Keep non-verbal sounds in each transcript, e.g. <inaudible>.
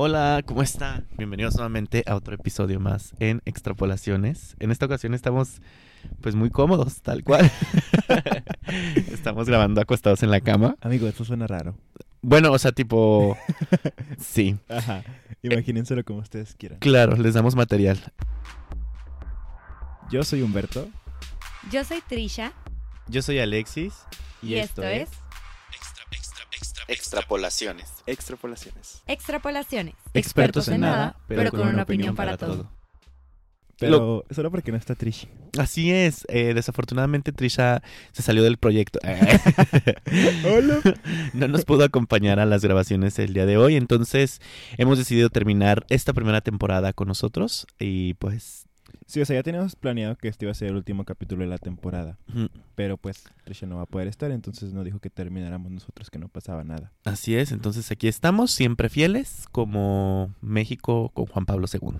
Hola, ¿cómo están? Bienvenidos nuevamente a otro episodio más en Extrapolaciones. En esta ocasión estamos pues muy cómodos, tal cual. <laughs> <laughs> estamos grabando acostados en la cama. Amigo, esto suena raro. Bueno, o sea, tipo... <laughs> Sí, Ajá. Imagínenselo como ustedes quieran. claro, les damos material. Yo soy Humberto. Yo soy Trisha Yo soy Alexis. y, esto, es Extrapolaciones. Extrapolaciones. Extrapolaciones. Expertos en nada, pero con una opinión para todo. Pero solo porque no está Trish. Así es, eh, desafortunadamente Trisha se salió del proyecto. <laughs> Hola. no nos pudo acompañar a las grabaciones el día de hoy, entonces hemos decidido terminar esta primera temporada con nosotros y pues... Sí, o sea, ya teníamos planeado que este iba a ser el último capítulo de la temporada. ujú, Pero pues Trisha no va a poder estar, entonces nos dijo que termináramos nosotros, que no pasaba nada. Así es, entonces aquí estamos, siempre fieles, como México con Juan Pablo II. <laughs>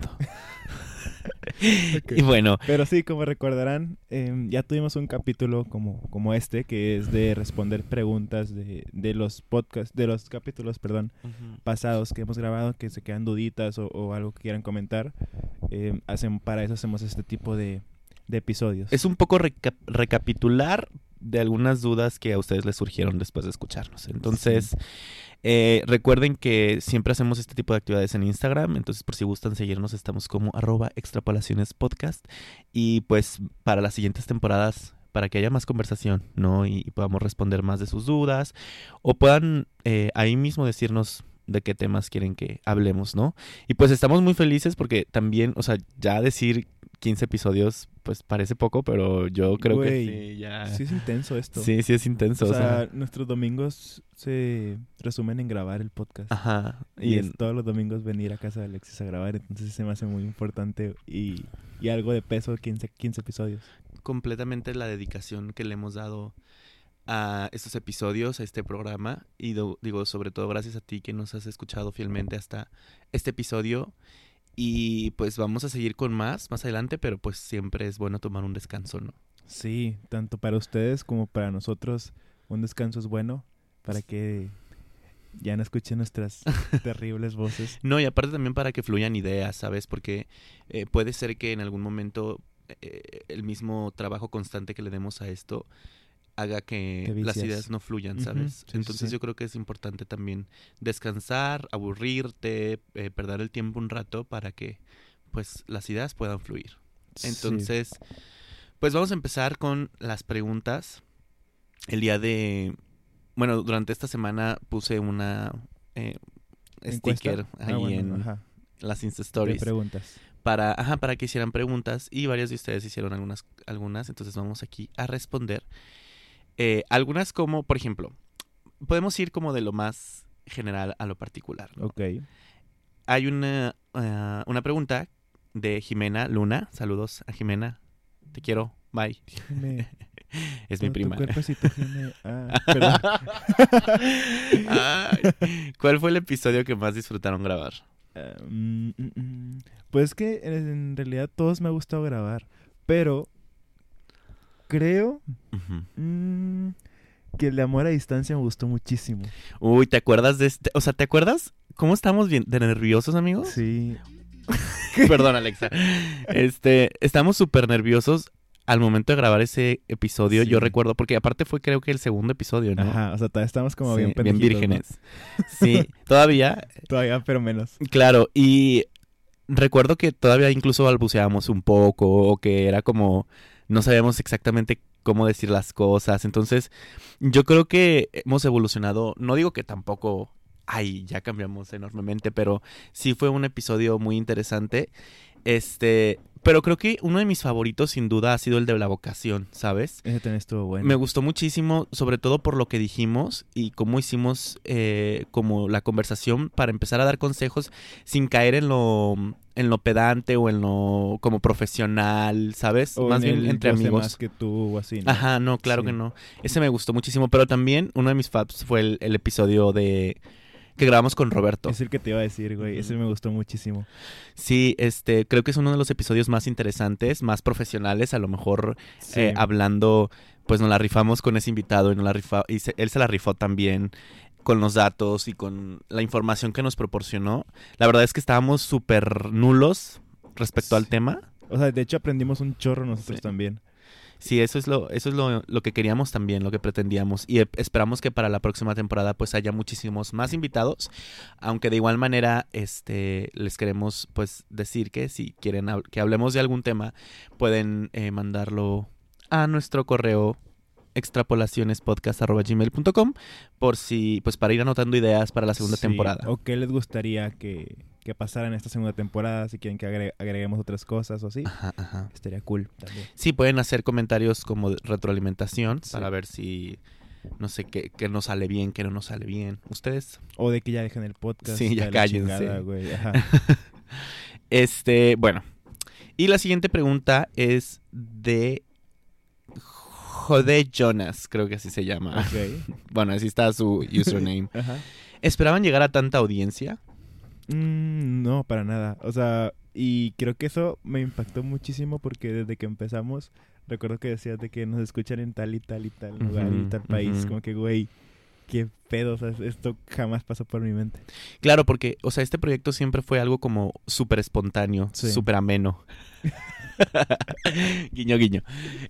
Y bueno, Pero sí, como recordarán, em, ya tuvimos un capítulo como, como este, que es de responder preguntas de, de los podcasts, de los capítulos, perdón, pasados que hemos grabado, que se quedan duditas o, o algo que quieran comentar. em, hacen, para eso hacemos este tipo de, de episodios. es un poco reca- recapitular de algunas dudas que a ustedes les surgieron después de escucharnos. Entonces, eh, recuerden que siempre hacemos este tipo de actividades en Instagram, entonces por si gustan seguirnos estamos como arroba extrapolaciones podcast y pues para las siguientes temporadas para que haya más conversación, ¿no? Y, y podamos responder más de sus dudas o puedan eh, ahí mismo decirnos de qué temas quieren que hablemos, ¿no? Y pues estamos muy felices porque también, o sea, ya decir 15 episodios pues parece poco, pero yo creo Güey, que sí, ya... Sí es intenso esto. Sí, sí es intenso. O o sea, sea, nuestros domingos se resumen en grabar el podcast. Ajá. Y, Y es todos los domingos venir a casa de Alexis a grabar, entonces se me hace muy importante y, y algo de peso, 15, 15 episodios. completamente la dedicación que le hemos dado a estos episodios, a este programa. Y do- digo, sobre todo gracias a ti que nos has escuchado fielmente hasta este episodio. Y pues vamos a seguir con más más adelante, pero pues siempre es bueno tomar un descanso, ¿no? Sí, tanto para ustedes como para nosotros, un descanso es bueno para que ya no escuchen nuestras <laughs> terribles voces. No, y aparte también para que fluyan ideas, ¿sabes? Porque eh, puede ser que en algún momento eh, el mismo trabajo constante que le demos a esto haga que las ideas no fluyan, ¿sabes? sí, Entonces sí. yo creo que es importante también descansar, aburrirte, eh, perder el tiempo un rato para que pues las ideas puedan fluir. Entonces, pues vamos a empezar con las preguntas. El día de, bueno, durante esta semana puse una eh, sticker Ah, ahí bueno, en ajá, las Insta de Stories preguntas. para, ajá, para que hicieran preguntas y varios de ustedes hicieron algunas, algunas, entonces vamos aquí a responder. Eh, algunas como, por ejemplo, podemos ir como de lo más general a lo particular. ¿no? Ok. Hay una, ah, una pregunta de Jimena Luna. Saludos a Jimena. Te quiero. Bye. Jime, <laughs> Es mi prima. <laughs> Ah. Ay, ¿Cuál fue el episodio que más disfrutaron grabar? Mm. Pues que en realidad todos me ha gustado grabar, pero creo mm, que el de amor a distancia me gustó muchísimo. Uy, ¿te acuerdas de este? O sea, ¿te acuerdas cómo estábamos bien de nerviosos, amigos? Sí, <laughs> Perdón, Alexa. Este, estamos súper nerviosos al momento de grabar ese episodio. Sí. Yo recuerdo, porque aparte fue creo que el segundo episodio, ¿no? ajá, o sea, todavía estamos como Sí, bien ¿no? vírgenes. Sí, todavía, <laughs> Todavía, pero menos. claro. Y recuerdo que todavía incluso balbuceábamos un poco, o que era como, no sabíamos exactamente cómo decir las cosas. Entonces, yo creo que hemos evolucionado. No digo que tampoco, ay, ya cambiamos enormemente, pero sí fue un episodio muy interesante. Este, pero creo que uno de mis favoritos sin duda ha sido el de la vocación, ¿sabes? Ese también estuvo bueno. Me gustó muchísimo, sobre todo por lo que dijimos y cómo hicimos eh, como la conversación para empezar a dar consejos sin caer en lo en lo pedante o en lo como profesional, ¿sabes? O Más en bien el entre amigos. más que tú o así, ¿no? Ajá, no, claro Sí. que no. Ese me gustó muchísimo, pero también uno de mis faps fue el, el episodio de que grabamos con Roberto. Es el que te iba a decir, güey. Ese me gustó muchísimo. Sí, este, creo que es uno de los episodios más interesantes, más profesionales, a lo mejor Sí. eh, hablando, pues nos la rifamos con ese invitado y, nos la rifa- y se- él se la rifó también. con los datos y con la información que nos proporcionó. La verdad es que estábamos súper nulos respecto al tema. O sea, de hecho aprendimos un chorro nosotros Sí. también. Sí, eso es lo, eso es lo, lo que queríamos también, lo que pretendíamos. Y esperamos que para la próxima temporada pues haya muchísimos más invitados. Aunque de igual manera, este, les queremos pues decir que si quieren hab- que hablemos de algún tema, pueden eh, mandarlo a nuestro correo extrapolacionespodcast.gmail.com por si, pues para ir anotando ideas para la segunda Sí, temporada. ¿O qué les gustaría que, que pasara en esta segunda temporada? Si quieren que agre- agreguemos otras cosas o así. Ajá, ajá. Estaría cool también. Sí, pueden hacer comentarios como retroalimentación Sí. para ver si, no sé, qué, qué nos sale bien, qué no nos sale bien. ¿Ustedes? O de que ya dejen el podcast. Sí, ya cállense. chingada, güey. Ajá. <laughs> Este, bueno. Y la siguiente pregunta es de Jode Jonas, creo que así se llama. <laughs> Bueno, así está su <laughs> username. Ajá. ¿Esperaban llegar a tanta audiencia? Mm, no, para nada. O sea, y creo que eso me impactó muchísimo porque desde que empezamos, recuerdo que decías de que nos escuchan en tal y tal y tal lugar y tal país. Como que, güey, qué pedo. O sea, esto jamás pasó por mi mente. Claro, porque, o sea, este proyecto siempre fue algo como súper espontáneo, Sí. súper ameno. <laughs> <laughs> guiño, guiño.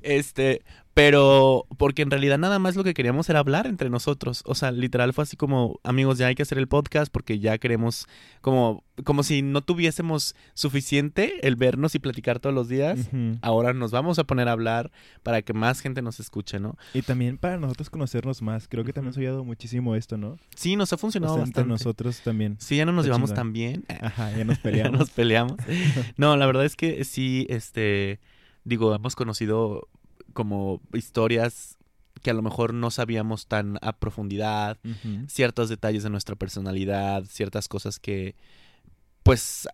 Este, pero porque en realidad nada más lo que queríamos era hablar entre nosotros. O sea, literal fue así como, amigos, ya hay que hacer el podcast porque ya queremos, como, como si no tuviésemos suficiente el vernos y platicar todos los días. Ahora nos vamos a poner a hablar para que más gente nos escuche, ¿no? Y también para nosotros conocernos más. Creo que también ha ayudado muchísimo esto, ¿no? Sí, nos ha O funcionado sea, entre bastante. nosotros también. Sí, ya no nos llevamos tan bien. <laughs> Ajá, ya nos <laughs> Ya peleamos. nos peleamos. <laughs> No, la verdad es que sí, este, digo, hemos conocido como historias que a lo mejor no sabíamos tan a profundidad, ciertos detalles de nuestra personalidad, ciertas cosas que, pues,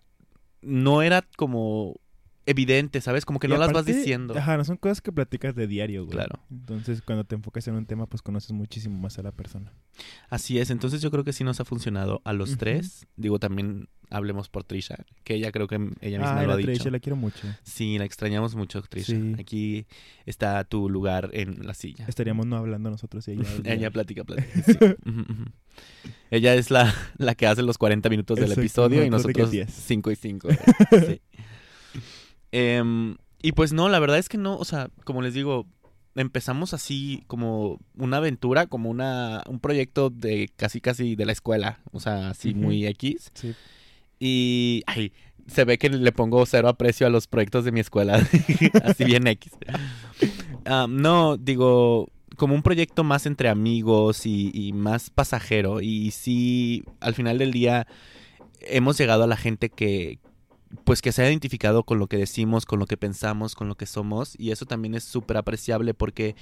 no era como evidente, ¿sabes? Como que Y no las vas diciendo. Ajá, no son cosas que platicas de diario, güey. Claro. Entonces, cuando te enfocas en un tema, pues conoces muchísimo más a la persona. Así es, entonces yo creo que sí nos ha funcionado a los tres. Digo, también hablemos por Trisha, que ella creo que ella misma Ah, lo ha dicho. Trisha, la quiero mucho. Sí, la extrañamos mucho, Trisha. Sí. Aquí está tu lugar en la silla. Estaríamos no hablando nosotros y ella. <laughs> Ella platica, platica. sí. <laughs> Ella es la, la que hace los 40 minutos del Exacto, episodio y nosotros de que nosotros 10. 5 y 5. <laughs> Sí. Em, y pues no, la verdad es que no, o sea, como les digo, empezamos así como una aventura, como una un proyecto de casi casi de la escuela, o sea, así muy X. Sí. Y ay, se ve que le pongo cero aprecio a los proyectos de mi escuela, <laughs> así bien X. Ah, no, digo, como un proyecto más entre amigos y, y más pasajero. Y sí, al final del día hemos llegado a la gente que, pues que se ha identificado con lo que decimos, con lo que pensamos, con lo que somos. Y eso también es súper apreciable porque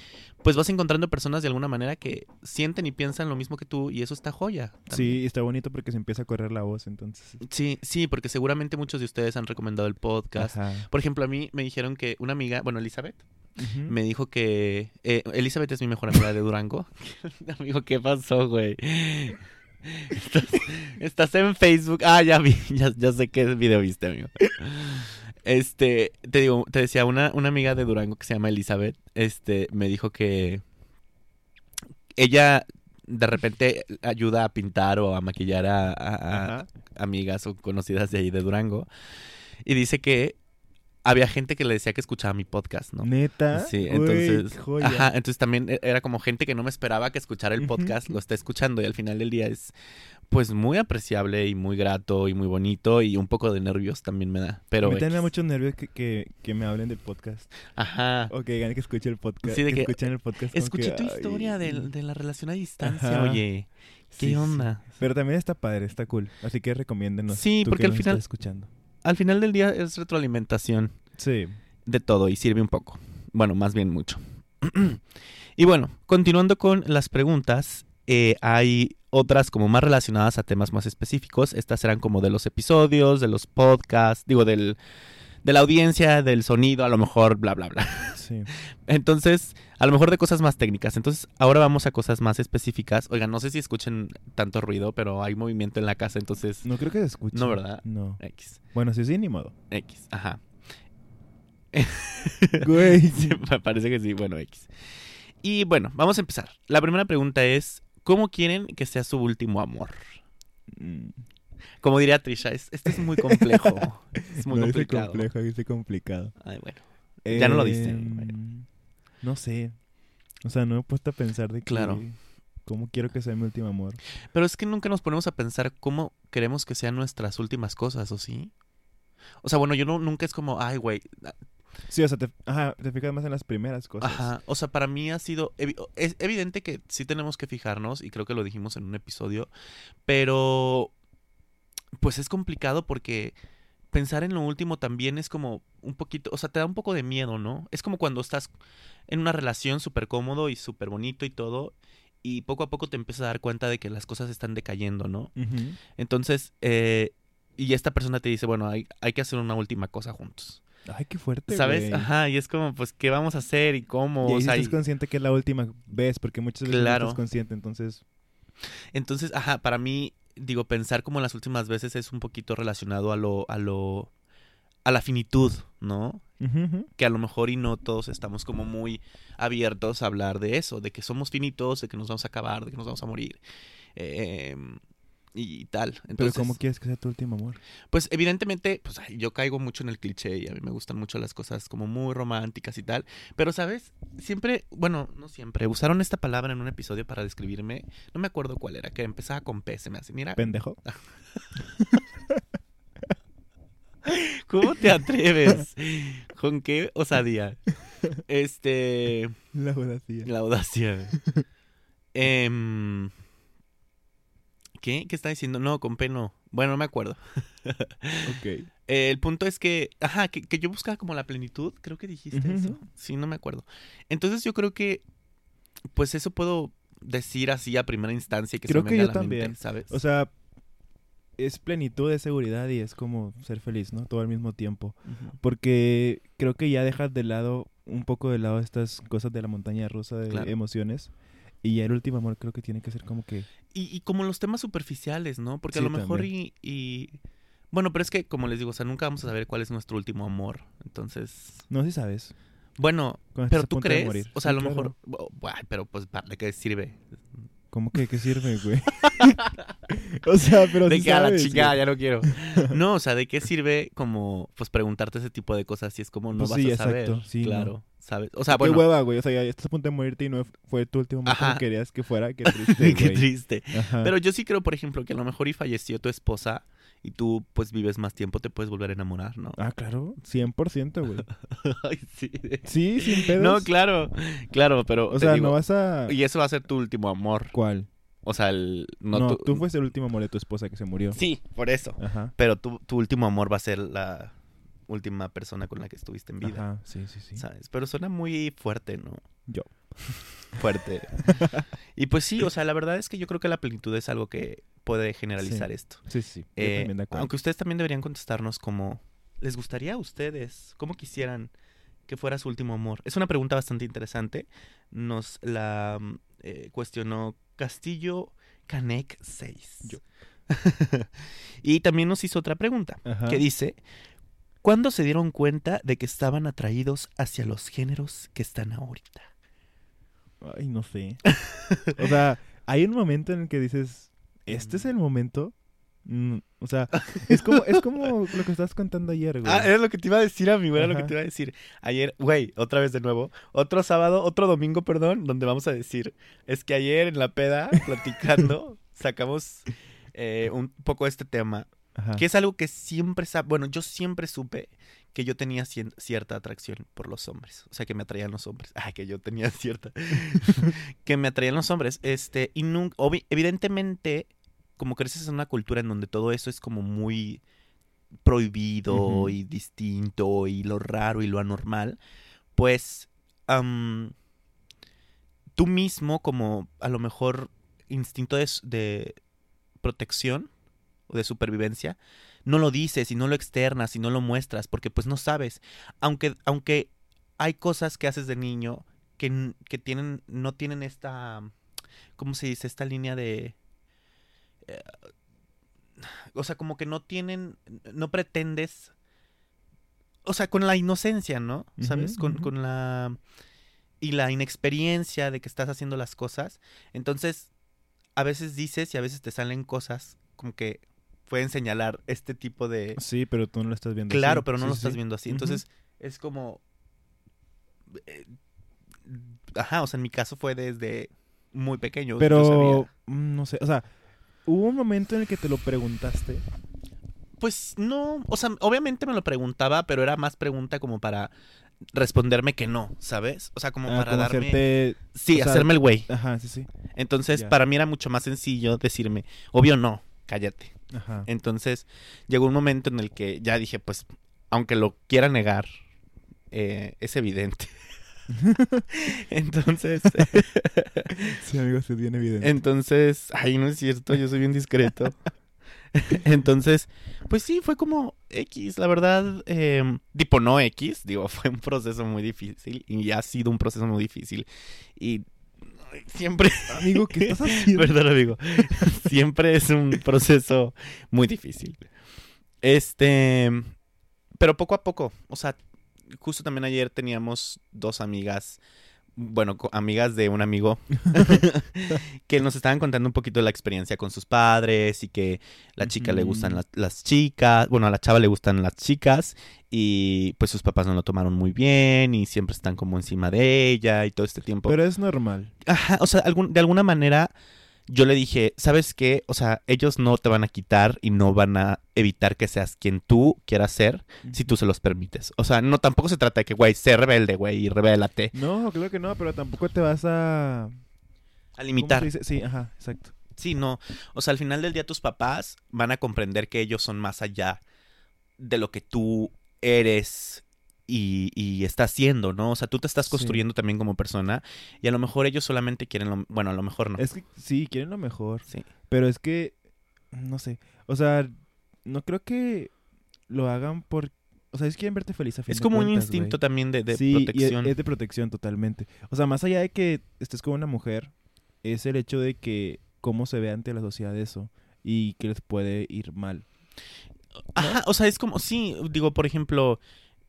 pues vas encontrando personas de alguna manera que sienten y piensan lo mismo que tú y eso está joya. también. Sí, está bonito porque se empieza a correr la voz, entonces. Sí, sí, porque seguramente muchos de ustedes han recomendado el podcast. Ajá. Por ejemplo, a mí me dijeron que una amiga, bueno, Elizabeth, me dijo que... eh, Elizabeth es mi mejor amiga de Durango. <laughs> <laughs> Amigo, ¿qué pasó, güey? Estás, estás en Facebook. Ah, ya vi, <laughs> ya, ya sé qué video viste, amigo. Este, te digo, te decía, una, una amiga de Durango que se llama Elizabeth, este, me dijo que ella de repente ayuda a pintar o a maquillar a, a- amigas o conocidas de ahí de Durango. Y dice que había gente que le decía que escuchaba mi podcast, ¿no? Neta. Sí, entonces, joya. ajá, entonces también e- era como gente que no me esperaba que escuchara el podcast, lo está escuchando y al final del día es pues muy apreciable y muy grato y muy bonito y un poco de nervios también me da, pero me da X. mucho nervio que, que, que me hablen del podcast. ajá. O que digan que escuche el podcast. Sí, de que, escuchen el podcast. Escuché que, tu historia de, de la relación a distancia, Ajá. oye. ¿Qué Sí, sí. onda? Pero también está padre, está cool. Así que recomiéndenos. Sí, tú porque que al final- estás escuchando. Al final del día es retroalimentación. Sí. de todo y sirve un poco. Bueno, más bien mucho. <clears throat> y bueno, continuando con las preguntas, eh, hay otras como más relacionadas a temas más específicos. Estas serán como de los episodios, de los podcasts, digo, del, de la audiencia, del sonido, a lo mejor, bla, bla, bla. Sí. <laughs> Entonces, a lo mejor de cosas más técnicas. Entonces, ahora vamos a cosas más específicas. Oigan, no sé si escuchen tanto ruido, pero hay movimiento en la casa, entonces... No creo que se escuche. No, ¿verdad? No. X, Bueno, sí, sí, ni modo. X, ajá. <laughs> Güey. <laughs> Sí, parece que sí, bueno, X. Y bueno, vamos a empezar. La primera pregunta es, ¿cómo quieren que sea su último amor? Como diría Trisha, es, este es muy complejo. <laughs> es muy no dice complicado. complejo, dice complicado. Ay, bueno. Ya no lo dice. Em, No sé. O sea, no me he puesto a pensar de que... Claro. ¿Cómo quiero que sea mi último amor? Pero es que nunca nos ponemos a pensar cómo queremos que sean nuestras últimas cosas, ¿o sí? O sea, bueno, yo no, nunca es como, ay, güey. Sí, o sea, te, ajá, te fijas más en las primeras cosas. Ajá. O sea, para mí ha sido. Es evidente que sí tenemos que fijarnos, y creo que lo dijimos en un episodio, pero. Pues es complicado porque pensar en lo último también es como un poquito. O sea, te da un poco de miedo, ¿no? Es como cuando estás en una relación súper cómodo y súper bonito y todo, y poco a poco te empiezas a dar cuenta de que las cosas están decayendo, ¿no? Entonces, eh, y esta persona te dice, bueno, hay, hay que hacer una última cosa juntos. Ay, qué fuerte, ¿Sabes? Ajá, y es como, pues, ¿qué vamos a hacer y cómo? Y ahí o sí sea, estás y- consciente que es la última vez, porque muchas veces Claro. no estás consciente, entonces... entonces, ajá, para mí, digo, pensar como las últimas veces es un poquito relacionado a lo, a lo, a la finitud, ¿no? Que a lo mejor y no todos estamos como muy abiertos a hablar de eso, de que somos finitos, de que nos vamos a acabar, de que nos vamos a morir. eh, y tal. Pero Entonces, ¿cómo quieres que sea tu último amor? Pues evidentemente, pues ay, yo caigo mucho en el cliché y a mí me gustan mucho las cosas como muy románticas y tal. Pero, ¿sabes? Siempre, bueno, no siempre, usaron esta palabra en un episodio para describirme. No me acuerdo cuál era, que empezaba con P, se me hace. Mira, ¿Pendejo? <laughs> ¿cómo te atreves? ¿Con qué osadía? <laughs> Este, La audacia. la audacia. <laughs> Em, ¿Qué? ¿Qué está diciendo? No, con P no. Bueno, no me acuerdo. <laughs> Ok. Eh, el punto es que, ajá, que, que yo buscaba como la plenitud, creo que dijiste eso. Sí, no me acuerdo. Entonces yo creo que, pues eso puedo decir así a primera instancia que Creo se me que yo a la mente, también. ¿sabes? O sea, es plenitud, es seguridad y es como ser feliz, ¿no? Todo al mismo tiempo. Porque creo que ya dejas de lado, un poco de lado estas cosas de la montaña rusa de Claro. emociones. Y ya el último amor creo que tiene que ser como que... y, y como los temas superficiales, ¿no? Porque a lo mejor y, y... Bueno, pero es que, como les digo, o sea, nunca vamos a saber cuál es nuestro último amor. Entonces, No sé si sabes. bueno, cuando pero tú crees, o sea, a lo claro. mejor, bu- bu- pero pues, ¿para qué sirve? ¿Cómo que qué sirve, güey? <laughs> o sea, pero de sí que a la chingada, güey. ya no quiero. <laughs> No, o sea, ¿de qué sirve como, pues, preguntarte ese tipo de cosas si es como no Pues vas sí, a saber? exacto, sí, claro, ¿sabes? O sea, Qué hueva, güey. O sea, ya estás a punto de morirte y no fue tu último como Ajá. querías que fuera. Qué <laughs> triste, qué güey. triste. Ajá. Pero yo sí creo, por ejemplo, que a lo mejor y falleció tu esposa y tú, pues, vives más tiempo, te puedes volver a enamorar, ¿no? Ah, claro. 100%, güey. <laughs> Ay, sí. Sí, sin pedos. No, claro, claro, pero O sea, digo, no vas a... y eso va a ser tu último amor. ¿Cuál? O sea, el... No, No, tú... fuiste el último amor de tu esposa que se murió. Sí, por eso. Ajá. Pero tu, tu último amor va a ser la última persona con la que estuviste en vida. Ajá, sí, sí, sí. ¿Sabes? Pero suena muy fuerte, ¿no? Yo. <laughs> Fuerte. <laughs> y pues sí, o <laughs> sea, la verdad es que yo creo que la plenitud es algo que puede generalizar Sí. esto. Sí, sí. Eh, también de acuerdo. aunque ustedes también deberían contestarnos como, ¿les gustaría a ustedes? ¿Cómo quisieran que fuera su último amor? Es una pregunta bastante interesante. Nos la mm, eh, cuestionó Castillo Canek 6. Yo. <laughs> y también nos hizo otra pregunta Ajá. que dice, ¿cuándo se dieron cuenta de que estaban atraídos hacia los géneros que están ahorita? Ay, no sé. o sea, hay un momento en el que dices, ¿este es el momento? Mm, o sea, es como, es como <laughs> lo que estabas contando ayer, güey. Ah, era lo que te iba a decir, amigo, era lo que Ajá. te iba a decir. Ayer, güey, otra vez de nuevo, otro sábado, otro domingo, perdón, donde vamos a decir, es que ayer en la peda, platicando, <laughs> sacamos eh, un poco este tema, Ajá. que es algo que siempre, bueno, yo siempre supe que yo tenía cien- cierta atracción por los hombres, o sea, que me atraían los hombres, <laughs> ah, que yo tenía cierta, <laughs> que me atraían los hombres, este, y nunca, evidentemente, como creces en una cultura en donde todo eso es como muy prohibido y distinto y lo raro y lo anormal, pues tú mismo como a lo mejor instinto de, de protección o de supervivencia, no lo dices y no lo externas y no lo muestras porque pues no sabes, aunque, aunque hay cosas que haces de niño que, que tienen, no tienen esta, ¿cómo se dice? Esta línea de... eh, o sea, como que no tienen, no pretendes, o sea, con la inocencia, ¿no? ¿Sabes? Con, con la... Y la inexperiencia de que estás haciendo las cosas. Entonces, a veces dices y a veces te salen cosas como que pueden señalar este tipo de... Sí, pero tú no lo estás viendo Claro, así. pero no Sí, lo sí, estás viendo así. Entonces, es como... eh, Ajá, o sea, en mi caso fue desde muy pequeño. Pero, mm, no sé, o sea, hubo un momento en el que te lo preguntaste. Pues no, o sea, obviamente me lo preguntaba, pero era más pregunta como para responderme que no, ¿sabes? O sea, como ah, para como darme... hacerte... Sí, o sea, hacerme el güey. Ajá, sí, sí. Entonces, para mí era mucho más sencillo decirme, obvio no, cállate. Ajá. Entonces, llegó un momento en el que ya dije, pues, aunque lo quiera negar, eh, es evidente. <laughs> Entonces, <laughs> Sí, amigo, se viene evidente. entonces, ay, no es cierto, yo soy bien discreto. <laughs> Entonces, pues sí, fue como X, la verdad, eh, tipo no X, digo, fue un proceso muy difícil y ha sido un proceso muy difícil. Y siempre, Amigo, ¿qué estás <laughs> haciendo? Perdón, amigo. <laughs> Siempre es un proceso muy difícil. Este, pero poco a poco, o sea, justo también ayer teníamos dos amigas, bueno, amigas de un amigo, <laughs> que nos estaban contando un poquito de la experiencia con sus padres y que la chica le gustan las chicas, bueno, a la chava le gustan las chicas y pues sus papás no lo tomaron muy bien y siempre están como encima de ella y todo este tiempo. Pero es normal. Ajá, o sea, algún- de alguna manera yo le dije, ¿sabes qué? O sea, ellos no te van a quitar y no van a evitar que seas quien tú quieras ser si tú se los permites. O sea, no tampoco se trata de que, güey, sé rebelde, güey, y rebélate. No, claro que no, pero tampoco te vas a... A ¿cómo limitar. Sí, ajá, exacto. Sí, no. O sea, al final del día tus papás van a comprender que ellos son más allá de lo que tú eres y, y estás siendo, ¿no? O sea, tú te estás Sí. construyendo también como persona y a lo mejor ellos solamente quieren lo... Bueno, a lo mejor no. Es que sí, quieren lo mejor. Sí. Pero es que, no sé, o sea, no creo que lo hagan por... O sea, ellos quieren verte feliz a fin Es de como un instinto también de, de sí, y es- protección. es de protección totalmente. O sea, más allá de que estés con una mujer, es el hecho de que cómo se ve ante la sociedad eso y que les puede ir mal. Ajá, o sea, es como, sí, digo, por ejemplo,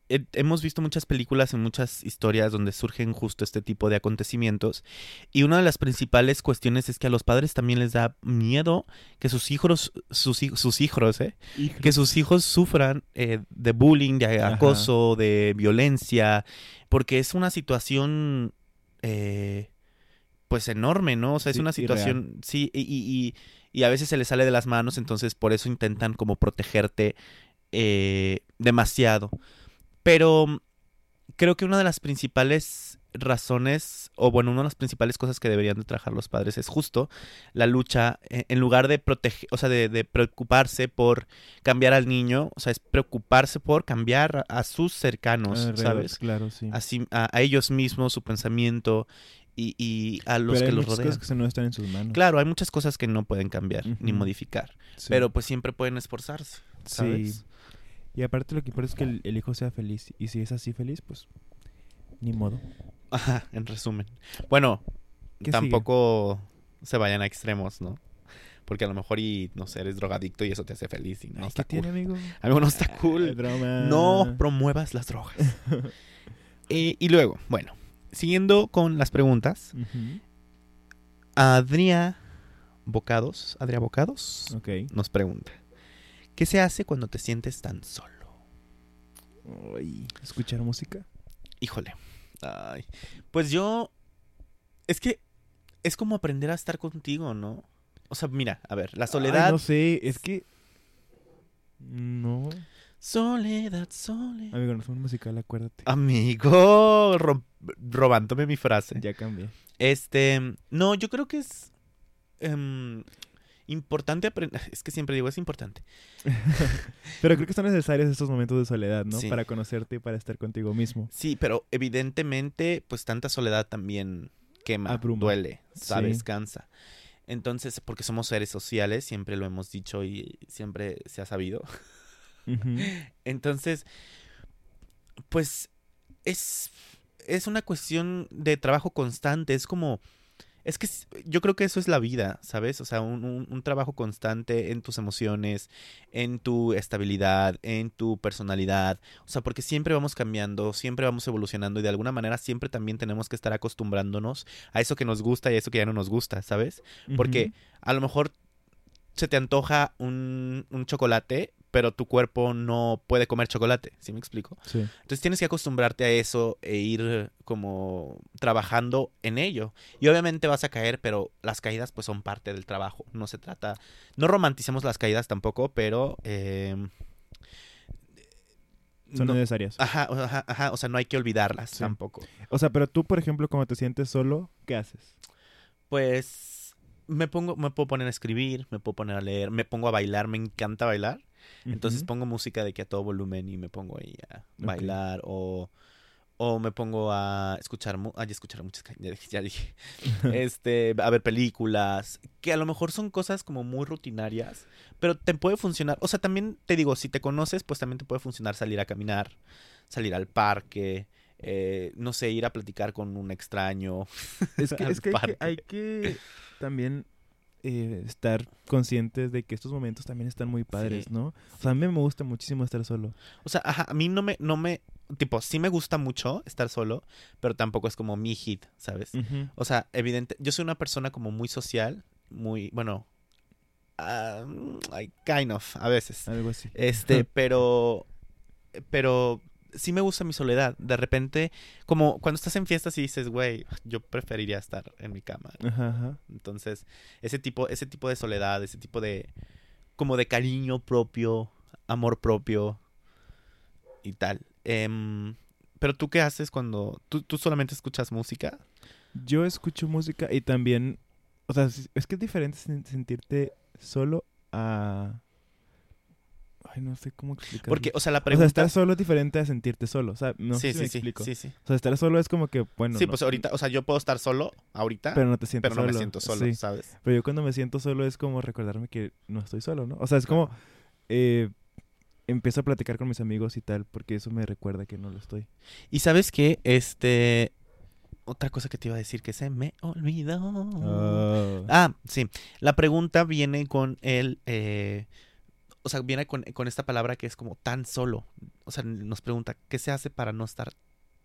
hemos visto muchas películas y muchas historias donde surgen justo este tipo de acontecimientos y una de las principales cuestiones es que a los padres también les da miedo que sus hijos, sus, sus hijos, ¿eh? Que sus hijos sufran eh, de bullying, de Ajá. acoso, de violencia, porque es una situación, eh, pues enorme, ¿no? O sea, es Sí, una situación, sí, y, y- y- y a veces se les sale de las manos, entonces por eso intentan como protegerte eh, demasiado. Pero creo que una de las principales razones, o bueno, una de las principales cosas que deberían de trabajar los padres es justo la lucha, eh, en lugar de proteger, o sea, de, de preocuparse por cambiar al niño, o sea, es preocuparse por cambiar a, sus cercanos, ¿sabes? Claro, sí. Así, a, a ellos mismos, su pensamiento y, y a los Pero hay que los rodean. cosas que no están en sus manos. Claro, hay muchas cosas que no pueden cambiar ni modificar, Sí. pero pues siempre pueden esforzarse, ¿sabes? Sí. Y aparte lo que importa es que el, el hijo sea feliz. Y si es así feliz, pues ni modo. Ajá, en resumen. Bueno, ¿Qué tampoco se vayan a extremos, ¿no? Porque a lo mejor y no sé, eres drogadicto y eso te hace feliz y no Ay, está ¿Qué tiene, cool. amigo? <laughs> Amigo, no está Ay, <laughs> cool. broma. No promuevas las drogas. <laughs> Eh, y luego, bueno, siguiendo con las preguntas, Ujú. Adria Bocados, Adria Bocados nos pregunta, ¿qué se hace cuando te sientes tan solo? Ay, ¿Escuchar música? Híjole. Ay. Pues yo. Es que es como aprender a estar contigo, ¿no? O sea, mira, a ver, la soledad. Ay, no sé, es que... No. Soledad, soledad. Amigo, no es un musical, acuérdate. Amigo, ro- robándome mi frase. Ya cambié. Este. No, yo creo que es. em, importante aprender. <laughs> Es que siempre digo, es importante. <laughs> Pero creo que son necesarios estos momentos de soledad, ¿no? Sí. Para conocerte y para estar contigo mismo. Sí, pero evidentemente, pues tanta soledad también quema, Abruma. duele, sabes, Sí. cansa. Entonces, porque somos seres sociales, siempre lo hemos dicho y siempre se ha sabido. <laughs> Entonces, pues es, es una cuestión de trabajo constante, es como Es que yo creo que eso es la vida, ¿sabes? O sea, un, un- un trabajo constante en tus emociones, en tu estabilidad, en tu personalidad. O sea, porque siempre vamos cambiando, siempre vamos evolucionando y de alguna manera siempre también tenemos que estar acostumbrándonos a eso que nos gusta y a eso que ya no nos gusta, ¿sabes? Porque a lo mejor se te antoja un, un chocolate, pero tu cuerpo no puede comer chocolate, ¿sí me explico? Sí. Entonces tienes que acostumbrarte a eso e ir como trabajando en ello. Y obviamente vas a caer, pero las caídas pues son parte del trabajo. No se trata, no romanticemos las caídas tampoco, pero... eh, Son no- necesarias. ajá, ajá, ajá, o sea, no hay que olvidarlas Sí. tampoco. O sea, pero tú, por ejemplo, cuando te sientes solo, ¿qué haces? Pues me pongo, me puedo poner a escribir, me puedo poner a leer, me pongo a bailar, me encanta bailar. Entonces pongo música de que a todo volumen y me pongo ahí a bailar o, o me pongo a escuchar, ay, escuchar muchas, <laughs> ya dije, <laughs> este, a ver películas, que a lo mejor son cosas como muy rutinarias, pero te puede funcionar, o sea, también te digo, si te conoces, pues también te puede funcionar salir a caminar, salir al parque, eh, no sé, ir a platicar con un extraño. Es que, <laughs> es que, hay, que parque. hay que también eh, estar conscientes de que estos momentos también están muy padres, Sí, ¿no? O sea, a mí me gusta muchísimo estar solo. O sea, ajá, a mí no me, no me, tipo, sí me gusta mucho estar solo, pero tampoco es como mi hit, ¿sabes? O sea, evidente, yo soy una persona como muy social, muy, bueno, I kind of, a veces. Algo así. Este, <laughs> pero, pero sí me gusta mi soledad. De repente, como cuando estás en fiestas y dices, güey, yo preferiría estar en mi cama. Ajá, ajá. Entonces, ese tipo, ese tipo de soledad, ese tipo de, como de cariño propio, amor propio y tal. Em, pero tú qué haces cuando, tú, tú solamente escuchas música? Yo escucho música y también, o sea, es que es diferente sen- sentirte solo a... Ay, no sé cómo explicarlo. Porque, o sea, la O sea, pregunta... estar solo es diferente a sentirte solo. O sea, no sí, sé si me sí, sí, explico. sí, sí. O sea, estar solo es como que, bueno, sí, no- pues ahorita, o sea, yo puedo estar solo ahorita, pero pero, no te sientes no solo. me siento solo, Sí. ¿sabes? Pero yo cuando me siento solo es como recordarme que no estoy solo, ¿no? O sea, es como... eh, empiezo a platicar con mis amigos y tal, porque eso me recuerda que no lo estoy. Y sabes qué, este, otra cosa que te iba a decir que se me olvidó. Ah. Ah, sí. La pregunta viene con el, eh, o sea, viene con, con esta palabra que es como tan solo. O sea, nos pregunta, ¿qué se hace para no estar,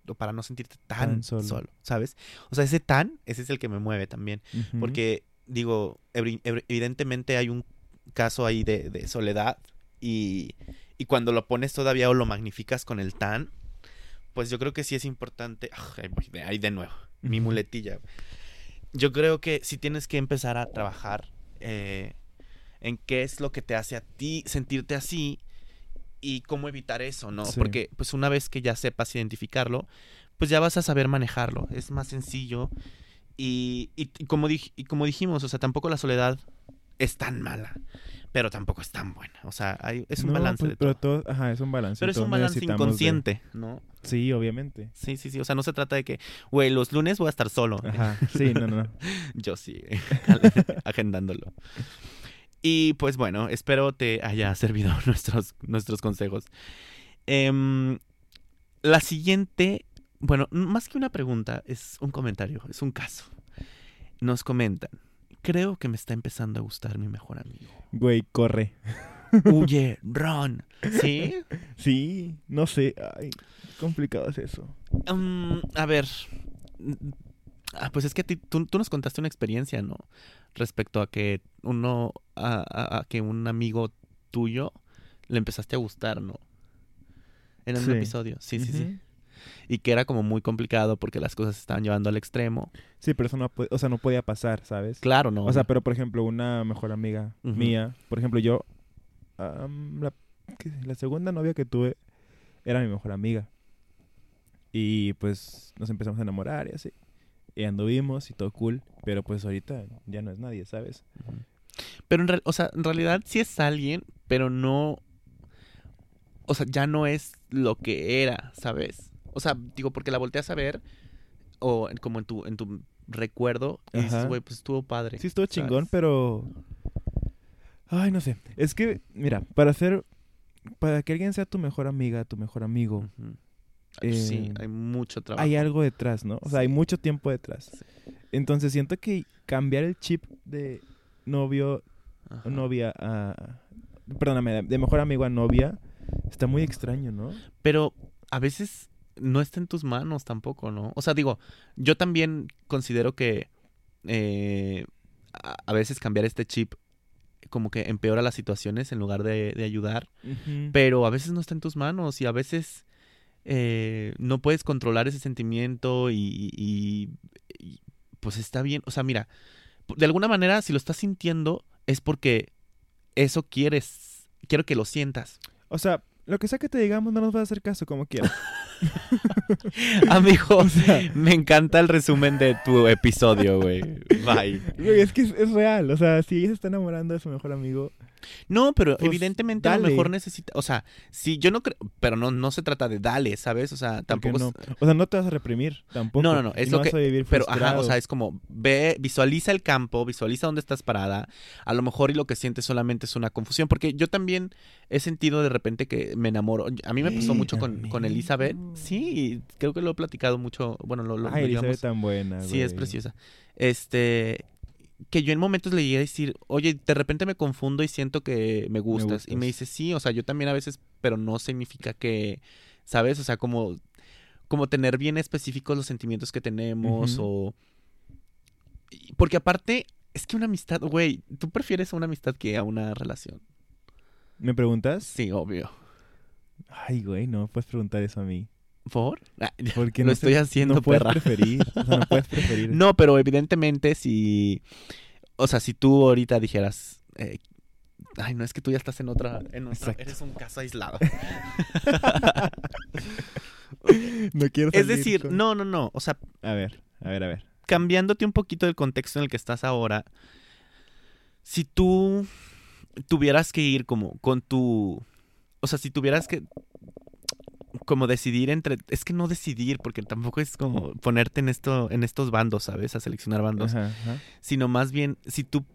o para no sentirte tan, Tan solo. solo. ¿Sabes? O sea, ese tan, ese es el que me mueve también. Porque, digo, evi- ev- evidentemente hay un caso ahí de, de soledad y, y cuando lo pones todavía o lo magnificas con el tan, pues yo creo que sí es importante. Ah, ahí voy, de- ahí de nuevo, mi muletilla. Yo creo que sí tienes que empezar a trabajar eh, en qué es lo que te hace a ti sentirte así y cómo evitar eso, ¿no? Sí. Porque pues una vez que ya sepas identificarlo, pues ya vas a saber manejarlo. Es más sencillo y, y- y como, dij- y como dijimos, o sea, tampoco la soledad es tan mala, pero tampoco es tan buena. O sea, hay- es un No, balance pues, de pero todo. todo, ajá, es un balance. Pero es un balance de- inconsciente, ¿no? Sí, obviamente. Sí, sí, sí. O sea, no se trata de que, güey, los lunes voy a estar solo. Ajá, sí, no, no, no. <laughs> Yo sí, <laughs> agendándolo. Y pues bueno, espero te haya <laughs> servido <laughs> nuestros, nuestros consejos. Em, la siguiente, bueno, más que una pregunta, es un comentario, es un caso. Nos comentan, creo que me está empezando a gustar mi mejor amigo. Güey, corre. Huye, <laughs> run. ¿Sí? Sí, no sé. Ay, complicado es eso. Mm, a ver. Ah, pues es que a ti- tú, tú nos contaste una experiencia, ¿no? Respecto a que uno, a, a- a que un amigo tuyo le empezaste a gustar, ¿no? En un Sí. episodio, sí, sí, sí. Y que era como muy complicado porque las cosas se estaban llevando al extremo. Sí, pero eso no, o sea, no podía pasar, ¿sabes? Claro, ¿no? O sea, pero por ejemplo, una mejor amiga mía, por ejemplo, yo, la segunda novia que tuve era mi mejor amiga. Y pues nos empezamos a enamorar y así. Y anduvimos y todo cool, pero pues ahorita ya no es nadie, ¿sabes? Pero en, real- o sea, en realidad sí es alguien, pero no... O sea, ya no es lo que era, ¿sabes? O sea, digo, porque la volteas a ver, o como en tu, en tu recuerdo, y dices, güey, pues estuvo padre. Sí, estuvo chingón, pero... Ay, no sé. Es que, mira, para hacer... Para que alguien sea tu mejor amiga, tu mejor amigo, sí, eh, hay mucho trabajo. hay algo detrás, ¿no? O sea, hay Sí. mucho tiempo detrás. Sí. Entonces siento que cambiar el chip de novio, Ajá. novia a... Perdóname, de mejor amigo a novia, está muy extraño, ¿no? Pero a veces no está en tus manos tampoco, ¿no? O sea, digo, yo también considero que eh, a, a veces cambiar este chip como que empeora las situaciones en lugar de, de ayudar. Pero a veces no está en tus manos y a veces eh, no puedes controlar ese sentimiento y, y- y, pues está bien. O sea, mira, de alguna manera si lo estás sintiendo es porque eso quieres, quiero que lo sientas. O sea, lo que sea que te digamos no nos va a hacer caso como quieras. <laughs> Amigo, <laughs> me encanta el resumen de tu episodio, güey. <laughs> Bye. Güey, es que es, es real. O sea, si ella se está enamorando de su mejor amigo... No, pero Pues, evidentemente a lo mejor necesita, o sea, si yo no creo, pero no, no se trata de dale, ¿sabes? O sea, ¿por qué tampoco no? es- O sea, no te vas a reprimir tampoco. No, no, no, es Y lo vas que- a vivir Pero, ajá, o sea, es como, ve, visualiza el campo, visualiza dónde estás parada. A lo mejor y lo que sientes solamente es una confusión. Porque yo también he sentido de repente que me enamoro. A mí me pasó mucho con, con. Elizabeth. Sí, creo que lo he platicado mucho. Bueno, lo, lo Ay, Elizabeth tan buena, Sí, es preciosa. Este. Que yo en momentos le llegué a decir, oye, de repente me confundo y siento que me gustas. Y me dice, sí, o sea, yo también a veces, pero no significa que, ¿sabes? O sea, como, como tener bien específicos los sentimientos que tenemos o... Porque aparte, es que una amistad, güey, ¿tú prefieres a una amistad que a una relación? ¿Me preguntas? Sí, obvio. Ay, güey, no puedes preguntar eso a mí. ¿Por? Ah, Porque Lo no estoy se- haciendo, no puedes perra. preferir. O sea, no puedes <laughs> preferir. No, pero evidentemente si... O sea, si tú ahorita dijeras... eh, Ay, no, es que tú ya estás en otra... En otra eres un caso aislado. <laughs> No quiero es salir decir, con- no, no, no. O sea, A ver, a ver, a ver. cambiándote un poquito del contexto en el que estás ahora, si tú tuvieras que ir como con tu, o sea, si tuvieras que como decidir entre, es que no decidir, porque tampoco es como ponerte en esto, en estos bandos, ¿sabes? A seleccionar bandos, Ajá, ajá. sino más bien si tú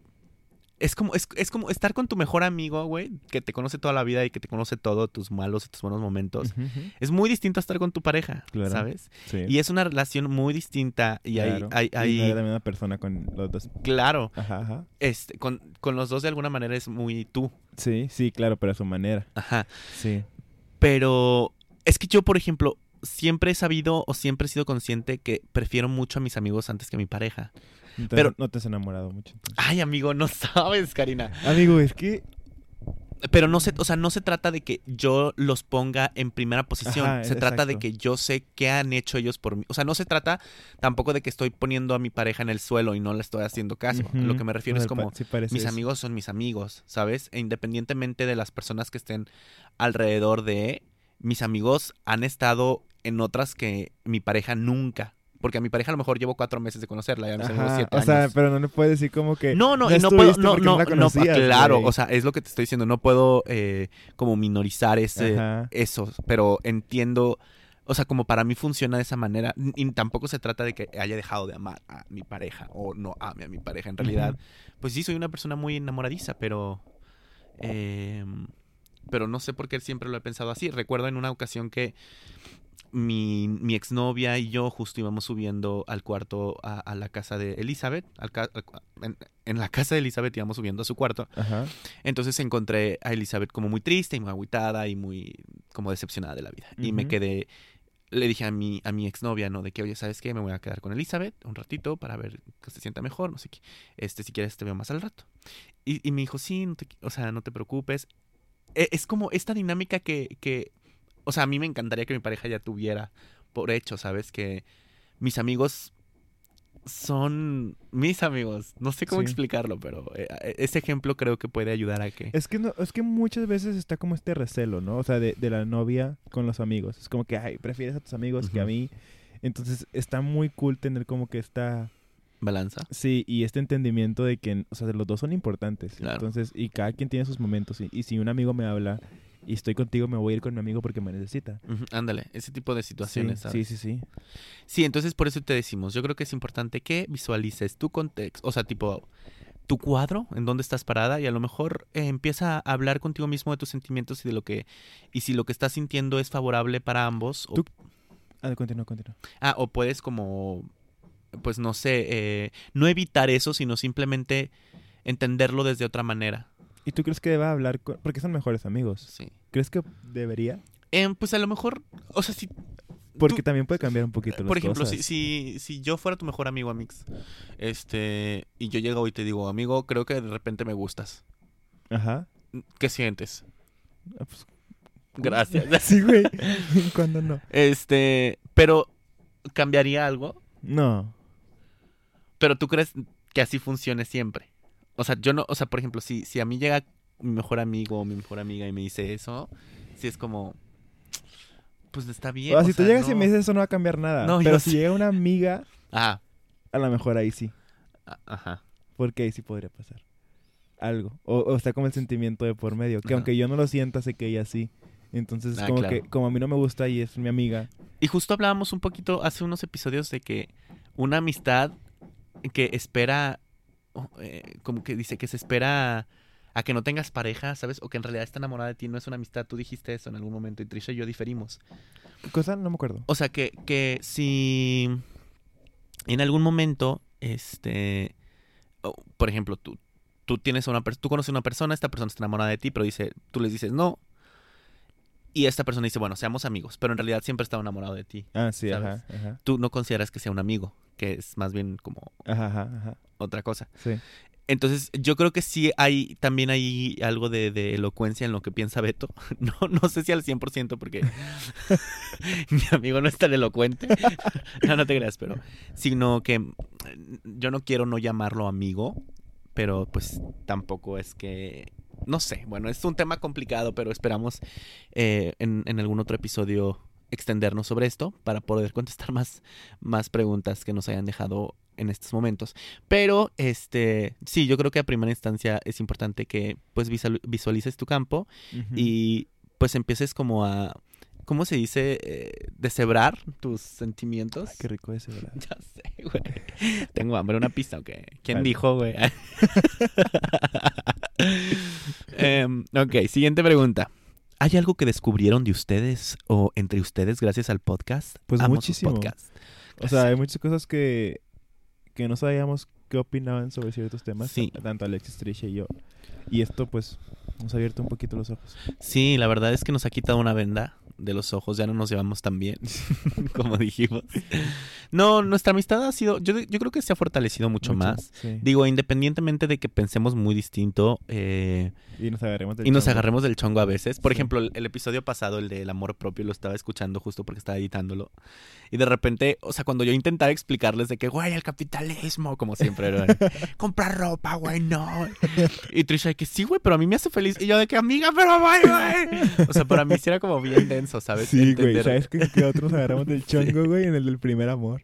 es como, es, es como estar con tu mejor amigo, güey, que te conoce toda la vida y que te conoce todo, tus malos y tus buenos momentos. Es muy distinto a estar con tu pareja, Claro. ¿sabes? Sí. Y es una relación muy distinta y claro. hay, hay, Y no hay- eres la misma persona con los dos. claro, Ajá, ajá. este, con, con los dos de alguna manera es muy tú. Sí, sí, claro, pero a su manera. Ajá. Sí. Pero es que yo, por ejemplo, siempre he sabido o siempre he sido consciente que prefiero mucho a mis amigos antes que a mi pareja. Pero- no te has enamorado mucho. entonces. Ay, amigo, no <laughs> sabes, Karina. Amigo, es que Pero no se, o sea, no se trata de que yo los ponga en primera posición. Ajá, se trata de que yo sé qué han hecho ellos por mí. O sea, no se trata tampoco de que estoy poniendo a mi pareja en el suelo y no le estoy haciendo caso. Lo que me refiero es como sí mis eso. amigos son mis amigos, ¿sabes? E independientemente de las personas que estén alrededor de, mis amigos han estado en otras que mi pareja nunca. Porque a mi pareja a lo mejor llevo cuatro meses de conocerla y a mis amigos siete o sea, años. pero no le puedes decir como que No, no, no no puedo, no, claro, güey. o sea, es lo que te estoy diciendo, no puedo eh, como minorizar ese, Ajá. eso, pero entiendo, o sea, como para mí funciona de esa manera, y tampoco se trata de que haya dejado de amar a mi pareja o no ame a mi pareja, en realidad, pues sí, soy una persona muy enamoradiza, pero, eh, pero no sé por qué siempre lo he pensado así. Recuerdo en una ocasión que mi, mi exnovia y yo justo íbamos subiendo al cuarto a, a la casa de Elizabeth, al ca- en, en la casa de Elizabeth íbamos subiendo a su cuarto, Ajá. entonces encontré a Elizabeth como muy triste y muy agüitada y muy como decepcionada de la vida. Y me quedé, le dije a mi, a mi exnovia, ¿no? De que, oye, ¿sabes qué? Me voy a quedar con Elizabeth un ratito para ver que se sienta mejor, no sé qué. Este, si quieres te veo más al rato. Y, y me dijo, sí, no te, o sea, no te preocupes. E- Es como esta dinámica que, que, o sea, a mí me encantaría que mi pareja ya tuviera por hecho, ¿sabes? Que mis amigos son mis amigos. No sé cómo Sí. explicarlo, pero eh, ese ejemplo creo que puede ayudar a que... Es que no, es que muchas veces está como este recelo, ¿no? O sea, de, de la novia con los amigos. Es como que, ay, prefieres a tus amigos que a mí. Entonces está muy cool tener como que esta, Balanza. sí, y este entendimiento de que, o sea, los dos son importantes. Claro. Entonces, y cada quien tiene sus momentos. Y, y si un amigo me habla y estoy contigo, me voy a ir con mi amigo porque me necesita. Ándale, ese tipo de situaciones, sí, ¿sabes? sí, sí, sí. Sí, entonces por eso te decimos, yo creo que es importante que visualices tu contexto, o sea, tipo tu cuadro, en dónde estás parada y a lo mejor eh, empieza a hablar contigo mismo de tus sentimientos y de lo que y si lo que estás sintiendo es favorable para ambos o- Tú- Ah, continúa, continúa. Ah, o puedes como, pues no sé, eh, no evitar eso, sino simplemente entenderlo desde otra manera. ¿Y tú crees que deba hablar con...? Porque son mejores amigos. Sí. ¿Crees que debería? Em, pues a lo mejor, o sea, si, Porque Tú- también puede cambiar un poquito las por ejemplo, si, cosas. si, si yo fuera tu mejor amigo, Amix, este, y yo llego y te digo, amigo, creo que de repente me gustas. Ajá. ¿Qué sientes? Ah, pues, Gracias. <laughs> sí, güey. <laughs> ¿Cuándo no? Este, pero cambiaría algo, No. Pero tú crees que así funcione siempre. O sea, yo no, o sea, por ejemplo, si, si a mí llega mi mejor amigo o mi mejor amiga y me dice eso, si es como, pues está bien. o sea, si tú sea, llegas y me dices eso no va a cambiar nada. No, Pero si sé. llega una amiga, Ah, a lo mejor ahí sí. ajá. Porque ahí sí podría pasar. Algo. O, o está como el sentimiento de por medio. Que Ajá. aunque yo no lo sienta, sé que ella sí. Entonces es Ah, como claro. que, como a mí no me gusta y es mi amiga. Y justo hablábamos un poquito hace unos episodios de que una amistad que espera, oh, eh, como que dice que se espera a que no tengas pareja, ¿sabes? O que en realidad está enamorada de ti, no es una amistad. Tú dijiste eso en algún momento y Trisha y yo diferimos. Cosa, no me acuerdo. O sea, que, que si en algún momento, este, por ejemplo, tú, tú tienes una tú conoces a una persona, esta persona está enamorada de ti, pero dice, tú les dices no. Y esta persona dice, bueno, seamos amigos, pero en realidad siempre está enamorado de ti. Ah, sí, ¿Sabes? ajá, ajá. Tú no consideras que sea un amigo, que es más bien como Ajá, ajá, ajá. otra cosa. Sí. Entonces, yo creo que sí hay, también hay algo de, de elocuencia en lo que piensa Beto. <laughs> No, no sé si al 100% porque <laughs> mi amigo no es tan elocuente. <laughs> No, no te creas, pero sino que mm, yo no quiero no llamarlo amigo, pero pues tampoco es que, no sé, bueno, es un tema complicado, pero esperamos eh, en, en algún otro episodio extendernos sobre esto para poder contestar <laughs> más, más preguntas que nos hayan dejado en estos momentos. Pero, este, sí, yo creo que a primera instancia es importante que pues visual- visualices tu campo y pues empieces como a, ¿cómo se dice? Eh, deshebrar tus sentimientos. Ay, qué rico ¿verdad? <laughs> Ya sé, güey. <laughs> Tengo hambre, una pista, ¿ok? ¿Quién Vale. dijo, güey? Em, ok, siguiente pregunta. ¿Hay algo que descubrieron de ustedes o entre ustedes gracias al podcast? Pues Amo muchísimo. podcasts. O sea, hay muchas cosas que, que no sabíamos qué opinaban sobre ciertos temas. Sí. Tanto Alexis, Trisha y yo. Y esto, pues, nos ha abierto un poquito los ojos. Sí, la verdad es que nos ha quitado una venda de los ojos, ya no nos llevamos tan bien, <laughs> <laughs> como dijimos. No, nuestra amistad ha sido, yo, yo creo que se ha fortalecido mucho, más. Sí. Digo, independientemente de que pensemos muy distinto eh, Y nos agarremos del y nos agarremos del chongo a veces. Por Sí. ejemplo, el, el episodio pasado, el del amor propio, lo estaba escuchando justo porque estaba editándolo. Y de repente, o sea, cuando yo intentaba explicarles de que, güey, el capitalismo, como siempre, era, <laughs> comprar ropa, güey, no. Y Trisha de que sí, güey, pero a mí me hace feliz. Y yo de que, amiga, pero güey, güey. O sea, para mí sí era como bien ¿sabes? Sí, güey. Entender- ¿Sabes que, que otros agarramos del <laughs> chongo, güey? En el del primer amor.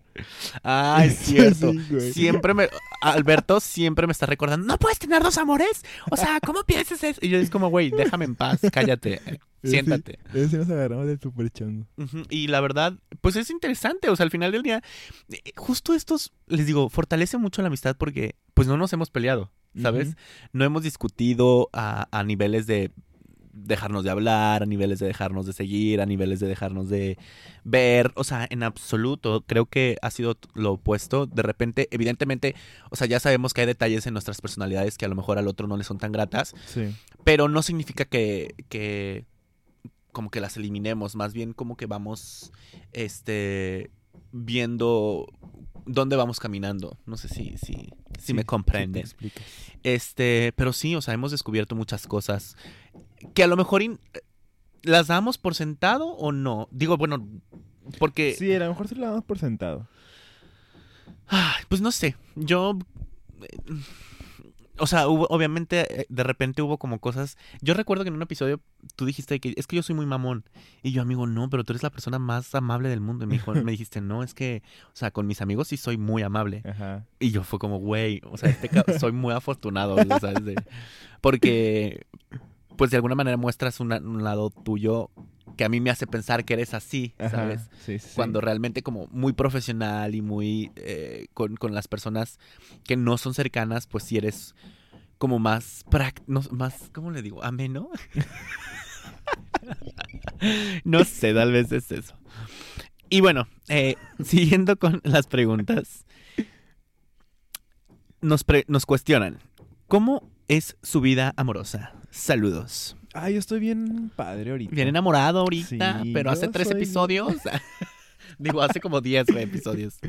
Ah, es <laughs> cierto. Sí, siempre me. Alberto siempre me está recordando, no puedes tener dos amores. O sea, ¿cómo piensas eso? Y yo es como, güey, déjame en paz, cállate, <laughs> siéntate. Ese sí nos agarramos del super chongo. Y la verdad, pues es interesante. O sea, al final del día, eh, justo estos, les digo, fortalece mucho la amistad porque, pues no nos hemos peleado, ¿sabes? No hemos discutido a, a niveles de dejarnos de hablar, a niveles de dejarnos de seguir, a niveles de dejarnos de ver, o sea, en absoluto, creo que ha sido lo opuesto. De repente, evidentemente, o sea, ya sabemos que hay detalles en nuestras personalidades que a lo mejor al otro no le son tan gratas, Sí. pero no significa que, que como que las eliminemos, más bien como que vamos este viendo dónde vamos caminando. No sé si si, si me Sí, comprenden. sí. Este, pero sí, o sea, hemos descubierto muchas cosas que a lo mejor las damos por sentado o no. Digo, bueno, porque Sí, a lo mejor sí lo damos por sentado. Ay, pues no sé, yo... eh, O sea, hubo- obviamente, eh, de repente hubo como cosas... Yo recuerdo que en un episodio tú dijiste que es que yo soy muy mamón. Y yo, amigo, no, pero tú eres la persona más amable del mundo. Y me, dijo, <laughs> me dijiste, no, es que, o sea, con mis amigos sí soy muy amable. Ajá. Y yo fue como, güey, o sea, este soy muy afortunado. De- porque, pues de alguna manera muestras una- un lado tuyo que a mí me hace pensar que eres así, Ajá. ¿sabes? Sí, sí. cuando realmente como muy profesional y muy eh, con, con las personas que no son cercanas, pues si eres como más no, más, ¿cómo le digo? Ameno. <laughs> no sé, tal vez es eso. Y bueno, eh, <laughs> siguiendo con las preguntas, nos, pre- nos cuestionan, ¿cómo es su vida amorosa? Saludos. Ah, yo estoy bien padre ahorita. Bien enamorado ahorita, Sí, pero hace tres soy- episodios. <laughs> Digo, hace como 10 güey, episodios.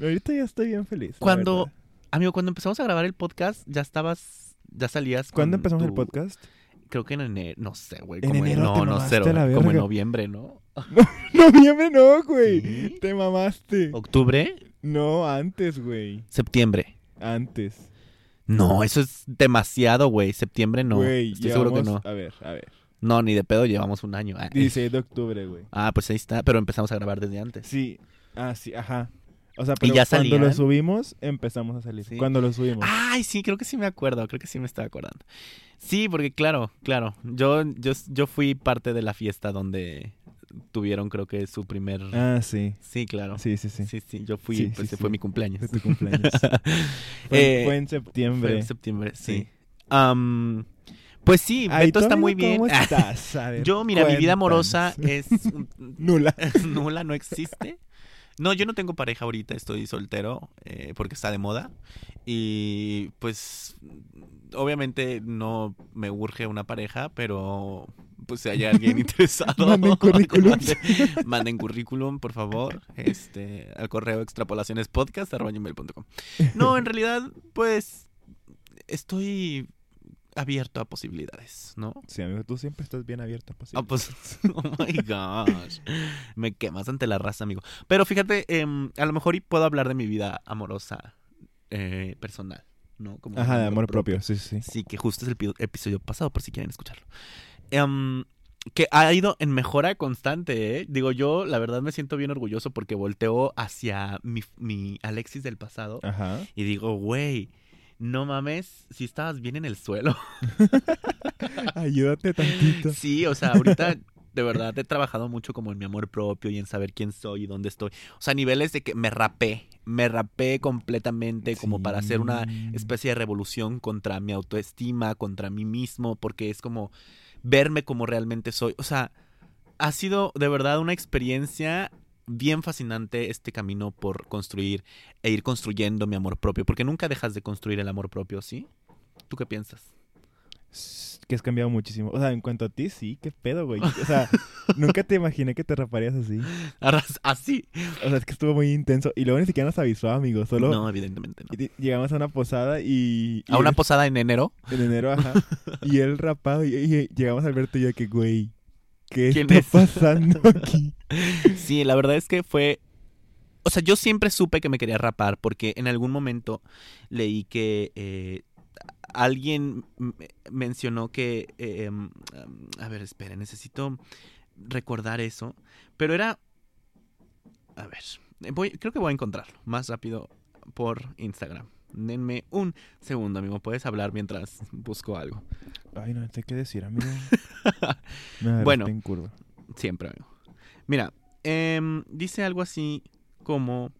Ahorita ya estoy bien feliz. Cuando, amigo, cuando empezamos a grabar el podcast, ya estabas, ya salías. ¿Cuándo con empezamos el podcast? Creo que en enero, no sé, güey. En como enero no, te no sé, como en noviembre, <laughs> ¿no? Noviembre no, güey. Sí. Te mamaste. ¿Octubre? No, antes, güey. Septiembre. Antes. No, eso es demasiado, güey. Septiembre no. Güey, Estoy seguro que no. A ver, a ver. No, ni de pedo llevamos un año. Ah, 16 de octubre, güey. Ah, pues ahí está. Pero empezamos a grabar desde antes. Sí. Ah, sí, ajá. O sea, pero ya cuando salían? lo subimos, empezamos a salir. Sí. Cuando lo subimos. Ay, sí, creo que sí me acuerdo. Creo que sí me estaba acordando. Sí, porque claro, claro. Yo, yo, yo fui parte de la fiesta donde tuvieron, creo que su primer. Ah, sí. Sí, claro. Sí, sí, sí. Sí, sí, yo fui, Sí, pues sí, fue mi cumpleaños. Fue tu cumpleaños. <laughs> Fue, Eh, fue en Fue septiembre. en septiembre, sí. Am, pues sí, Ay, Beto ¿tu está muy bien. ¿Cómo estás? A <laughs> ver, Yo, mira, mi vida amorosa cuéntanos. es <laughs> Nula. nula, no existe. No, yo no tengo pareja ahorita, estoy soltero eh, porque está de moda. Y pues obviamente no me urge una pareja, pero pues si hay alguien <laughs> interesado. Manden <laughs> currículums. manden, <laughs> manden currículum, por favor, este, al correo extrapolacionespodcast.com. No, en realidad, pues estoy abierto a posibilidades, ¿no? Sí, amigo, tú siempre estás bien abierto a Ah, pues, <laughs> oh my gosh. Me quemas ante la raza, amigo. Pero fíjate, em, a lo mejor y puedo hablar de mi vida amorosa eh, personal, ¿no? Como Ajá, de amor propio, sí, sí. Sí, que justo es el pi- episodio pasado, por si quieren escucharlo. Em, que ha ido en mejora constante, ¿eh? Digo, yo la verdad me siento bien orgulloso porque volteo hacia mi, mi Alexis del pasado Ajá. y digo, güey, no mames, si estabas bien en el suelo. <laughs> Ayúdate tantito. Sí, o sea, ahorita de verdad he trabajado mucho como en mi amor propio y en saber quién soy y dónde estoy. O sea, niveles de que me rapé, me rapé completamente como para hacer una especie de revolución contra mi autoestima, contra mí mismo, porque es como verme como realmente soy. O sea, ha sido de verdad una experiencia bien fascinante este camino por construir e ir construyendo mi amor propio, porque nunca dejas de construir el amor propio, ¿sí? ¿Tú qué piensas? Que has cambiado muchísimo. O sea, en cuanto a ti, sí, qué pedo, güey. O sea, <laughs> nunca te imaginé que te raparías así. Así. O sea, es que estuvo muy intenso. Y luego ni siquiera nos avisó, amigo. Solo No, evidentemente no. llegamos a una posada y... y A una él- posada en enero. En enero, ajá. <laughs> y él rapado. Y, y llegamos a Alberto y yo que, güey, ¿qué ¿Quién está es? <laughs> pasando aquí? Sí, la verdad es que fue. O sea, yo siempre supe que me quería rapar porque en algún momento leí que eh, alguien mencionó que. eh, em, a ver, espera, necesito recordar eso. Pero era. A ver, voy, creo que voy a encontrarlo más rápido por Instagram. Denme un segundo, amigo. Puedes hablar mientras busco algo. Ay, no sé qué decir, amigo. <laughs> Me Bueno. en curva. Siempre, amigo. Mira, em, dice algo así como...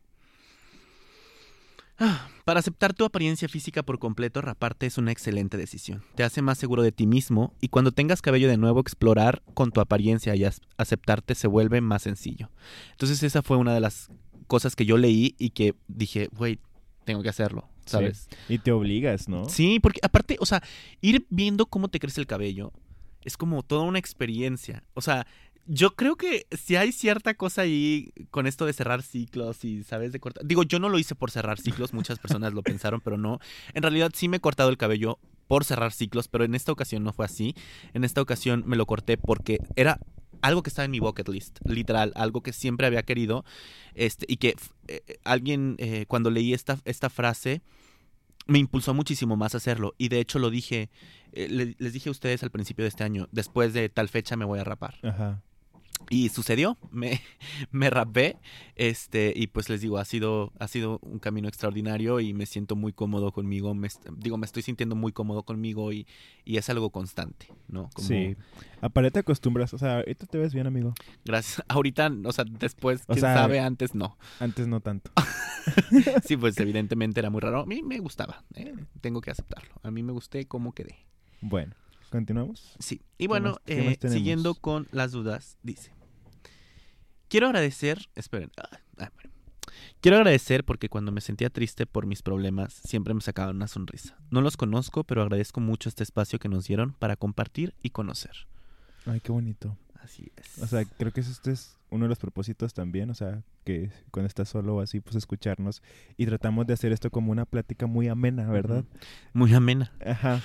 "Ah, Para aceptar tu apariencia física por completo, raparte es una excelente decisión. Te hace más seguro de ti mismo y cuando tengas cabello de nuevo, explorar con tu apariencia y aceptarte se vuelve más sencillo. Entonces esa fue una de las cosas que yo leí y que dije, güey, tengo que hacerlo, Sí. ¿sabes? Y te obligas, ¿no? Sí, porque aparte, o sea, ir viendo cómo te crece el cabello es como toda una experiencia. O sea, yo creo que si hay cierta cosa ahí con esto de cerrar ciclos y, ¿sabes? De cortar. Digo, yo no lo hice por cerrar ciclos, muchas personas lo pensaron, pero no. En realidad sí me he cortado el cabello por cerrar ciclos, pero en esta ocasión no fue así. En esta ocasión me lo corté porque era algo que estaba en mi bucket list, literal, algo que siempre había querido. Este, y que eh, alguien, eh, cuando leí esta, esta frase, me impulsó muchísimo más a hacerlo. Y de hecho lo dije, eh, le- les dije a ustedes al principio de este año, después de tal fecha me voy a rapar. Ajá. Y sucedió, me, <laughs> me rapé, este, y pues les digo, ha sido, ha sido un camino extraordinario y me siento muy cómodo conmigo, me, digo, me estoy sintiendo muy cómodo conmigo y, y es algo constante, ¿no? Como, Sí. Aparte te acostumbras. O sea, ahorita te ves bien, amigo. Gracias. <laughs> Ahorita, o sea, después, O quién sea, sabe, antes no. Antes no tanto. <laughs> Sí, pues evidentemente era muy raro. A mí me gustaba, ¿eh? tengo que aceptarlo. A mí me gusté cómo quedé. Bueno, ¿continuamos? Sí. Y bueno, más- eh, siguiendo con las dudas, dice. quiero agradecer, esperen, ah, ah, bueno. Quiero agradecer porque cuando me sentía triste por mis problemas siempre me sacaban una sonrisa. No los conozco, pero agradezco mucho este espacio que nos dieron para compartir y conocer. Ay, qué bonito. Así es. O sea, creo que este es uno de los propósitos también, o sea, que cuando estás solo o así, pues escucharnos y tratamos de hacer esto como una plática muy amena, ¿verdad? Muy amena. Ajá.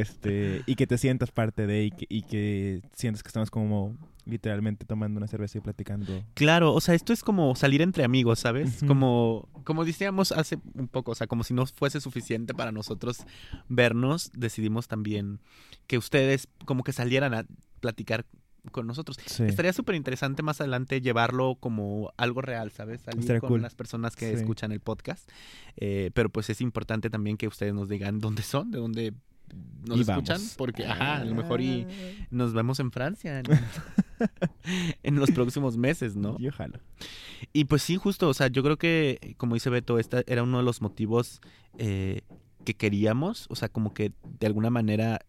Este, y que te sientas parte de y que, y que sientas que estamos como literalmente tomando una cerveza y platicando. Claro, o sea, esto es como salir entre amigos, ¿sabes? Ujú. Como, como decíamos hace un poco, o sea, como si no fuese suficiente para nosotros vernos, decidimos también que ustedes como que salieran a platicar con nosotros. Sí. Estaría súper interesante más adelante llevarlo como algo real, ¿sabes? Salir Estaría con cool. las personas que Sí. escuchan el podcast. Eh, pero pues es importante también que ustedes nos digan dónde son, de dónde nos Y escuchan, vamos. porque ajá, a lo mejor y nos vemos en Francia en, <laughs> en los próximos meses, ¿no? Y ojalá. Y pues sí, justo, o sea, yo creo que, como dice Beto, esta era uno de los motivos eh, que queríamos, o sea, como que de alguna manera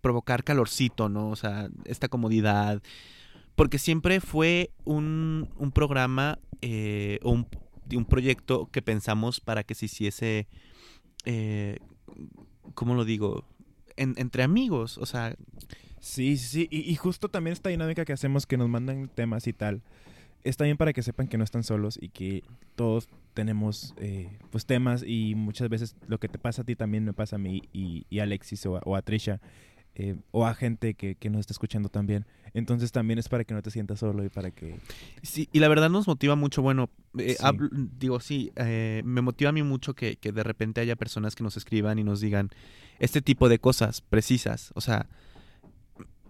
provocar calorcito, ¿no? O sea, esta comodidad, porque siempre fue un, un programa eh, o un, un proyecto que pensamos para que se hiciese, eh, ¿cómo lo digo? En- entre amigos, o sea, Sí, sí. Y, y justo también esta dinámica que hacemos que nos mandan temas y tal. Está bien para que sepan que no están solos y que todos tenemos eh, pues temas y muchas veces lo que te pasa a ti también me pasa a mí y, y a Alexis o a, o a Trisha eh, o a gente que, que nos está escuchando también. Entonces también es para que no te sientas solo y para que... Sí, y la verdad nos motiva mucho, bueno, eh, Sí. hablo- digo, sí, eh, me motiva a mí mucho que, que de repente haya personas que nos escriban y nos digan este tipo de cosas precisas. O sea,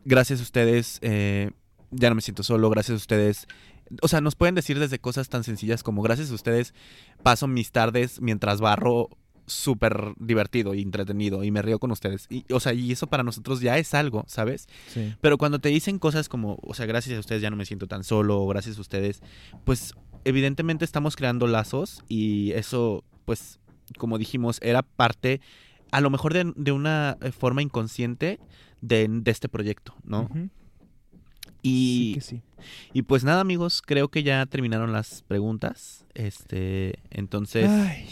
gracias a ustedes, eh, ya no me siento solo, gracias a ustedes. O sea, nos pueden decir desde cosas tan sencillas como gracias a ustedes paso mis tardes mientras barro súper divertido y entretenido y me río con ustedes. Y, o sea, y eso para nosotros ya es algo, ¿sabes? Sí. Pero cuando te dicen cosas como, o sea, gracias a ustedes ya no me siento tan solo, o gracias a ustedes, pues evidentemente estamos creando lazos y eso, pues, como dijimos, era parte, a lo mejor de, de una eh, forma inconsciente de, de este proyecto, ¿no? Y, Sí que sí. y pues nada, amigos, creo que ya terminaron las preguntas. Este, entonces, Ay,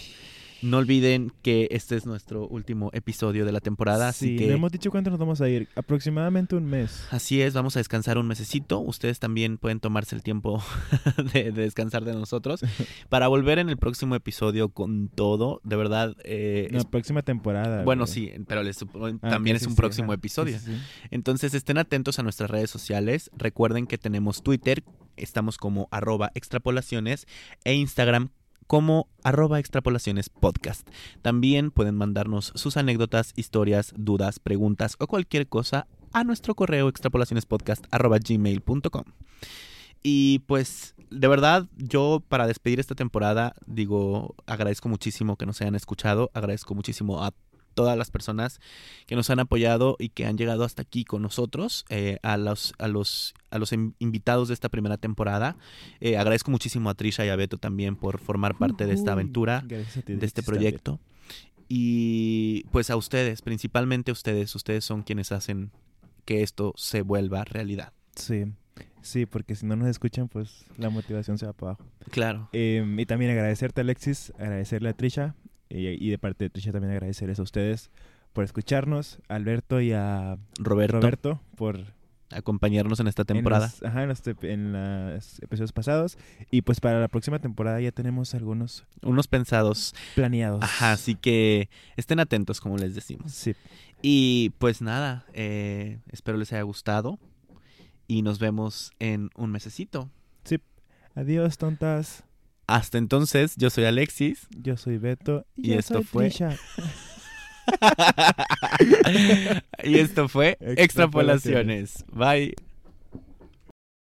no olviden que este es nuestro último episodio de la temporada, así sí, que no hemos dicho cuánto nos vamos a ir. Aproximadamente un mes. Así es, vamos a descansar un mesecito. Ustedes también pueden tomarse el tiempo <laughs> de, de descansar de nosotros <laughs> para volver en el próximo episodio con todo. De verdad, eh, La es- próxima temporada. bueno, sí, pero les Ah, también es sí, un próximo episodio. Sí. Entonces estén atentos a nuestras redes sociales. Recuerden que tenemos Twitter, estamos como arroba extrapolaciones e Instagram como arroba extrapolaciones podcast. También pueden mandarnos sus anécdotas, historias, dudas, preguntas o cualquier cosa a nuestro correo extrapolacionespodcast arroba gmail.com. Y pues de verdad yo para despedir esta temporada digo agradezco muchísimo que nos hayan escuchado, agradezco muchísimo a todas las personas que nos han apoyado y que han llegado hasta aquí con nosotros, eh, a los, a los, a los in- invitados de esta primera temporada. Eh, agradezco muchísimo a Trisha y a Beto también por formar parte de esta aventura, ti, de este proyecto. Y pues a ustedes, principalmente a ustedes, ustedes son quienes hacen que esto se vuelva realidad. Sí, sí, porque si no nos escuchan, pues la motivación se va para abajo. Claro. Eh, y también agradecerte, Alexis, agradecerle a Trisha, y de parte de Trisha también agradecerles a ustedes por escucharnos, a Alberto y a Roberto, Roberto por acompañarnos en esta temporada. En los, ajá, en los, tep- en los episodios pasados. Y pues para la próxima temporada ya tenemos algunos Unos pensados. planeados. Ajá, así que estén atentos, como les decimos. Sí. Y pues nada, eh, espero les haya gustado y nos vemos en un mesecito. Adiós, tontas. Hasta entonces, yo soy Alexis Yo soy Beto. Y yo esto soy fue- <laughs> <laughs> y esto fue Extrapolaciones. Extrapolaciones. Bye.